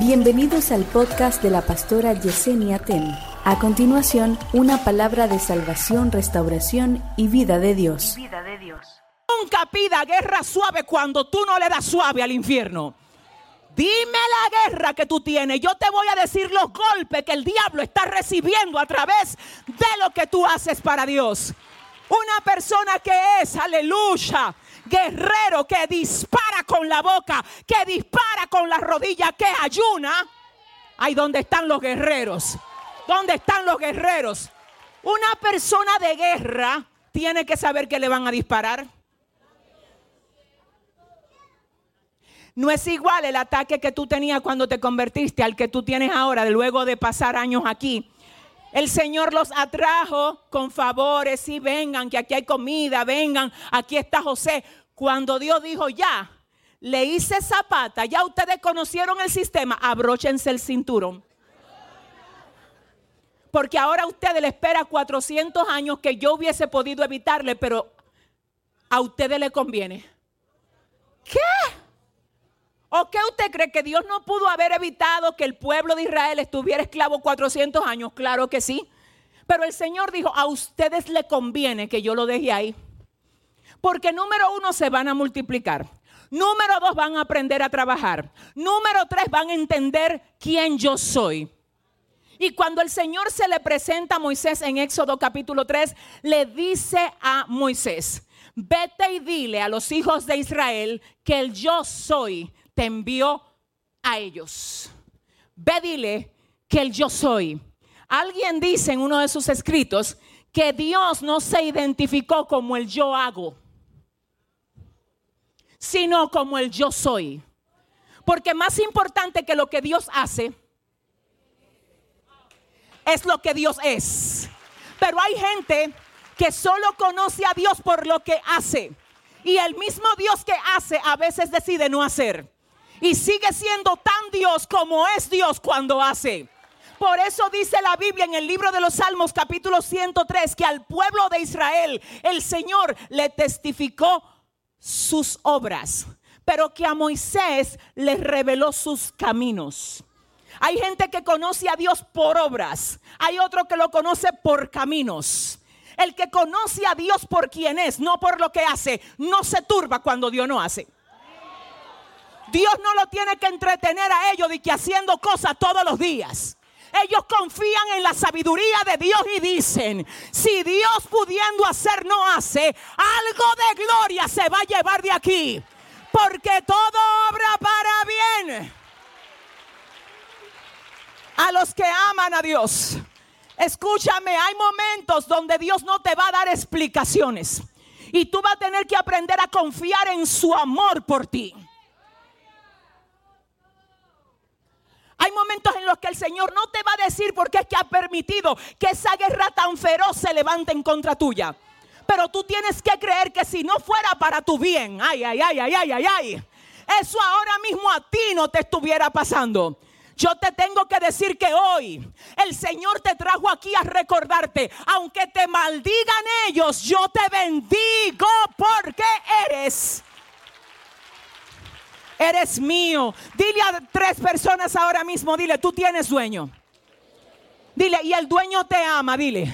Bienvenidos al podcast de la pastora Yesenia Ten. A continuación, una palabra de salvación, restauración y vida de Dios. vida de Dios. Nunca pida guerra suave cuando tú no le das suave al infierno. Dime la guerra que tú tienes. Yo te voy a decir los golpes que el diablo está recibiendo a través de lo que tú haces para Dios. Una persona que es, aleluya, guerrero, que dispara con la boca, que dispara con la rodilla, que ayuna. Ahí donde están los guerreros. ¿Dónde están los guerreros? Una persona de guerra tiene que saber que le van a disparar. No es igual el ataque que tú tenías cuando te convertiste al que tú tienes ahora, luego de pasar años aquí. El Señor los atrajo con favores y vengan, que aquí hay comida, vengan, aquí está José. Cuando Dios dijo ya, le hice zapata, ya ustedes conocieron el sistema, abróchense el cinturón. Porque ahora a ustedes le espera 400 años que yo hubiese podido evitarle, pero a ustedes le conviene. ¿Qué? ¿O qué usted cree que Dios no pudo haber evitado que el pueblo de Israel estuviera esclavo 400 años? Claro que sí. Pero el Señor dijo, a ustedes le conviene que yo lo deje ahí. Porque número uno, se van a multiplicar. Número dos, van a aprender a trabajar. Número tres, van a entender quién yo soy. Y cuando el Señor se le presenta a Moisés en Éxodo capítulo 3, le dice a Moisés, vete y dile a los hijos de Israel que el yo soy te envió a ellos. Ve dile que el yo soy. Alguien dice en uno de sus escritos que Dios no se identificó como el yo hago, sino como el yo soy. Porque más importante que lo que Dios hace es lo que Dios es. Pero hay gente que solo conoce a Dios por lo que hace. Y el mismo Dios que hace a veces decide no hacer. Y sigue siendo tan Dios como es Dios cuando hace. Por eso dice la Biblia en el libro de los Salmos capítulo 103 que al pueblo de Israel el Señor le testificó sus obras, pero que a Moisés le reveló sus caminos. Hay gente que conoce a Dios por obras, hay otro que lo conoce por caminos. El que conoce a Dios por quien es, no por lo que hace, no se turba cuando Dios no hace. Dios no lo tiene que entretener a ellos de que haciendo cosas todos los días. Ellos confían en la sabiduría de Dios y dicen, si Dios pudiendo hacer no hace, algo de gloria se va a llevar de aquí. Porque todo obra para bien a los que aman a Dios. Escúchame, hay momentos donde Dios no te va a dar explicaciones. Y tú vas a tener que aprender a confiar en su amor por ti. Hay momentos en los que el Señor no te va a decir por qué es que ha permitido que esa guerra tan feroz se levante en contra tuya. Pero tú tienes que creer que si no fuera para tu bien, ay, ay, ay, ay, ay, ay, ay, eso ahora mismo a ti no te estuviera pasando. Yo te tengo que decir que hoy el Señor te trajo aquí a recordarte, aunque te maldigan ellos, yo te bendigo porque eres. Eres mío. Dile a tres personas ahora mismo, dile, tú tienes dueño. Dile, y el dueño te ama, dile.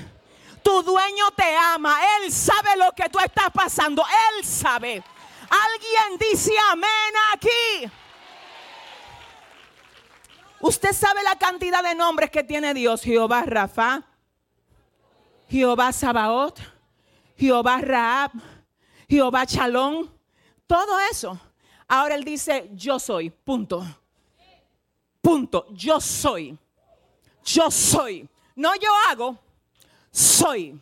Tu dueño te ama. Él sabe lo que tú estás pasando. Él sabe. Alguien dice amén aquí. Usted sabe la cantidad de nombres que tiene Dios. Jehová Rafa, Jehová Sabaoth, Jehová Raab, Jehová Chalón. Todo eso. Ahora él dice, yo soy, punto. Punto, yo soy. Yo soy. No yo hago, soy.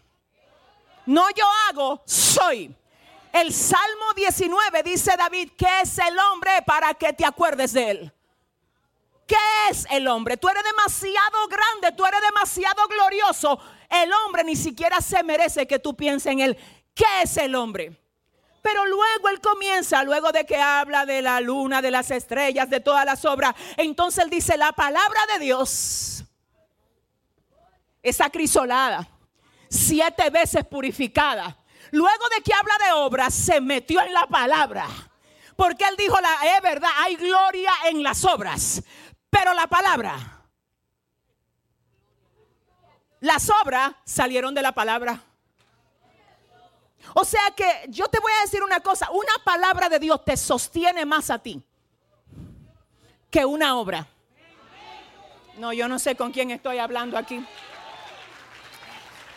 No yo hago, soy. El Salmo 19 dice David, ¿qué es el hombre para que te acuerdes de él? ¿Qué es el hombre? Tú eres demasiado grande, tú eres demasiado glorioso. El hombre ni siquiera se merece que tú pienses en él. ¿Qué es el hombre? Pero luego él comienza, luego de que habla de la luna, de las estrellas, de todas las obras, entonces él dice, la palabra de Dios es acrisolada, siete veces purificada. Luego de que habla de obras, se metió en la palabra. Porque él dijo, la, es verdad, hay gloria en las obras. pero la palabra. Las obras salieron de la palabra. O sea que yo te voy a decir una cosa, una palabra de Dios te sostiene más a ti que una obra. No, yo no sé con quién estoy hablando aquí.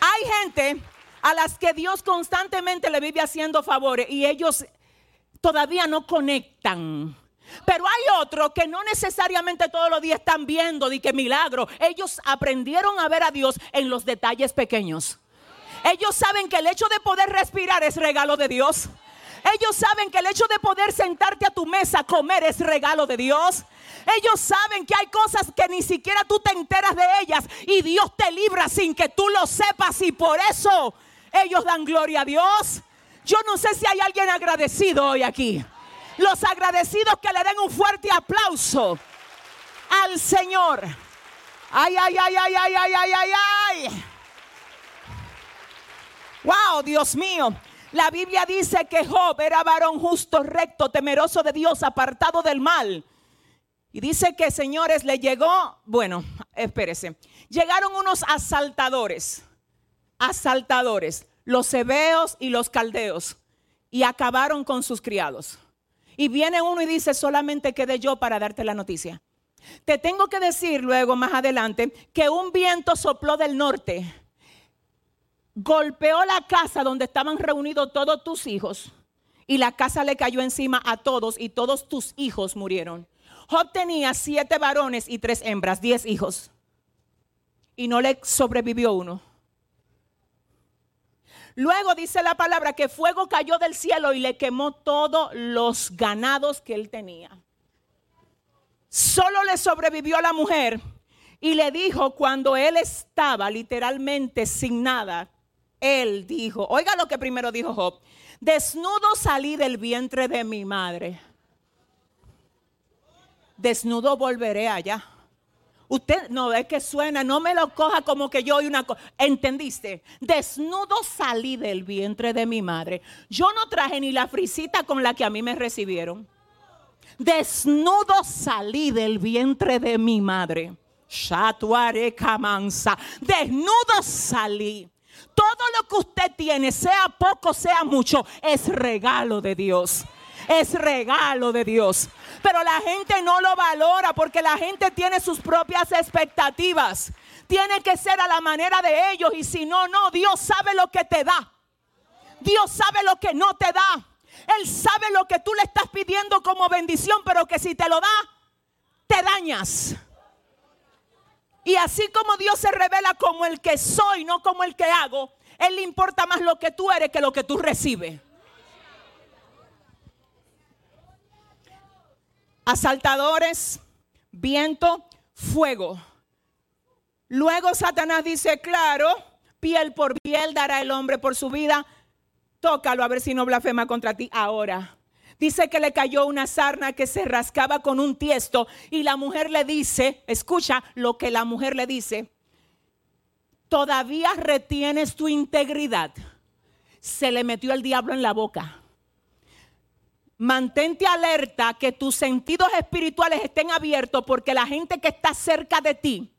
Hay gente a las que Dios constantemente le vive haciendo favores y ellos todavía no conectan. Pero hay otros que no necesariamente todos los días están viendo de qué milagro. Ellos aprendieron a ver a Dios en los detalles pequeños. Ellos saben que el hecho de poder respirar es regalo de Dios. Ellos saben que el hecho de poder sentarte a tu mesa a comer es regalo de Dios. Ellos saben que hay cosas que ni siquiera tú te enteras de ellas y Dios te libra sin que tú lo sepas y por eso ellos dan gloria a Dios. Yo no sé si hay alguien agradecido hoy aquí. Los agradecidos que le den un fuerte aplauso al Señor. Ay, ay, ay, ay, ay, ay, ay, ay, ay. Wow, Dios mío. La Biblia dice que Job era varón justo, recto, temeroso de Dios, apartado del mal. Y dice que, señores, le llegó, bueno, espérese, llegaron unos asaltadores, asaltadores, los hebeos y los caldeos, y acabaron con sus criados. Y viene uno y dice, solamente quedé yo para darte la noticia. Te tengo que decir luego, más adelante, que un viento sopló del norte golpeó la casa donde estaban reunidos todos tus hijos y la casa le cayó encima a todos y todos tus hijos murieron. Job tenía siete varones y tres hembras, diez hijos. Y no le sobrevivió uno. Luego dice la palabra que fuego cayó del cielo y le quemó todos los ganados que él tenía. Solo le sobrevivió la mujer y le dijo cuando él estaba literalmente sin nada, él dijo, oiga lo que primero dijo Job, desnudo salí del vientre de mi madre. Desnudo volveré allá. Usted no es que suena, no me lo coja como que yo oí una cosa. ¿Entendiste? Desnudo salí del vientre de mi madre. Yo no traje ni la frisita con la que a mí me recibieron. Desnudo salí del vientre de mi madre. Shatuare camanza. Desnudo salí. Todo lo que usted tiene, sea poco, sea mucho, es regalo de Dios. Es regalo de Dios. Pero la gente no lo valora porque la gente tiene sus propias expectativas. Tiene que ser a la manera de ellos y si no, no, Dios sabe lo que te da. Dios sabe lo que no te da. Él sabe lo que tú le estás pidiendo como bendición, pero que si te lo da, te dañas. Y así como Dios se revela como el que soy, no como el que hago, Él le importa más lo que tú eres que lo que tú recibes. Asaltadores, viento, fuego. Luego Satanás dice, claro, piel por piel dará el hombre por su vida. Tócalo a ver si no blasfema contra ti ahora. Dice que le cayó una sarna que se rascaba con un tiesto y la mujer le dice, escucha lo que la mujer le dice, todavía retienes tu integridad. Se le metió el diablo en la boca. Mantente alerta que tus sentidos espirituales estén abiertos porque la gente que está cerca de ti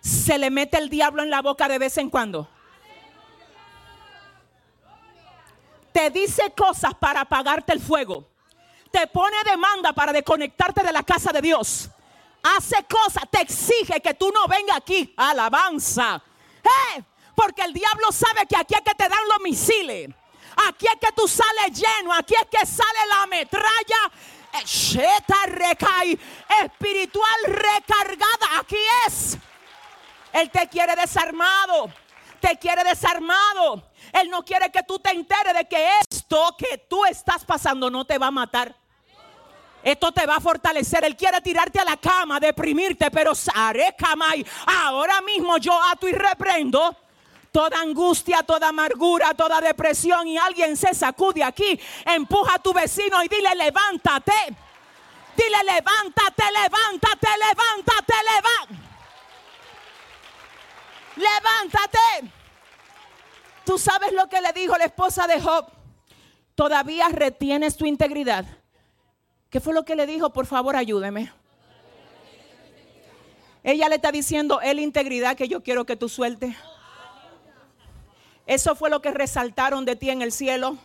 se le mete el diablo en la boca de vez en cuando. Te dice cosas para apagarte el fuego te pone demanda para desconectarte de la casa de Dios. Hace cosas, te exige que tú no vengas aquí. Alabanza. Porque el diablo sabe que aquí es que te dan los misiles. Aquí es que tú sales lleno. Aquí es que sale la metralla. Eh, espiritual recargada. Aquí es. Él te quiere desarmado. Te quiere desarmado. Él no quiere que tú te enteres de que esto que tú estás pasando no te va a matar. Esto te va a fortalecer. Él quiere tirarte a la cama, deprimirte, pero ahora mismo yo ato y reprendo toda angustia, toda amargura, toda depresión y alguien se sacude aquí, empuja a tu vecino y dile levántate. Dile levántate, levántate, levántate, levántate. Levántate. Tú sabes lo que le dijo la esposa de Job. Todavía retienes tu integridad. ¿Qué fue lo que le dijo? Por favor, ayúdeme. Ella le está diciendo, es integridad que yo quiero que tú sueltes. Eso fue lo que resaltaron de ti en el cielo.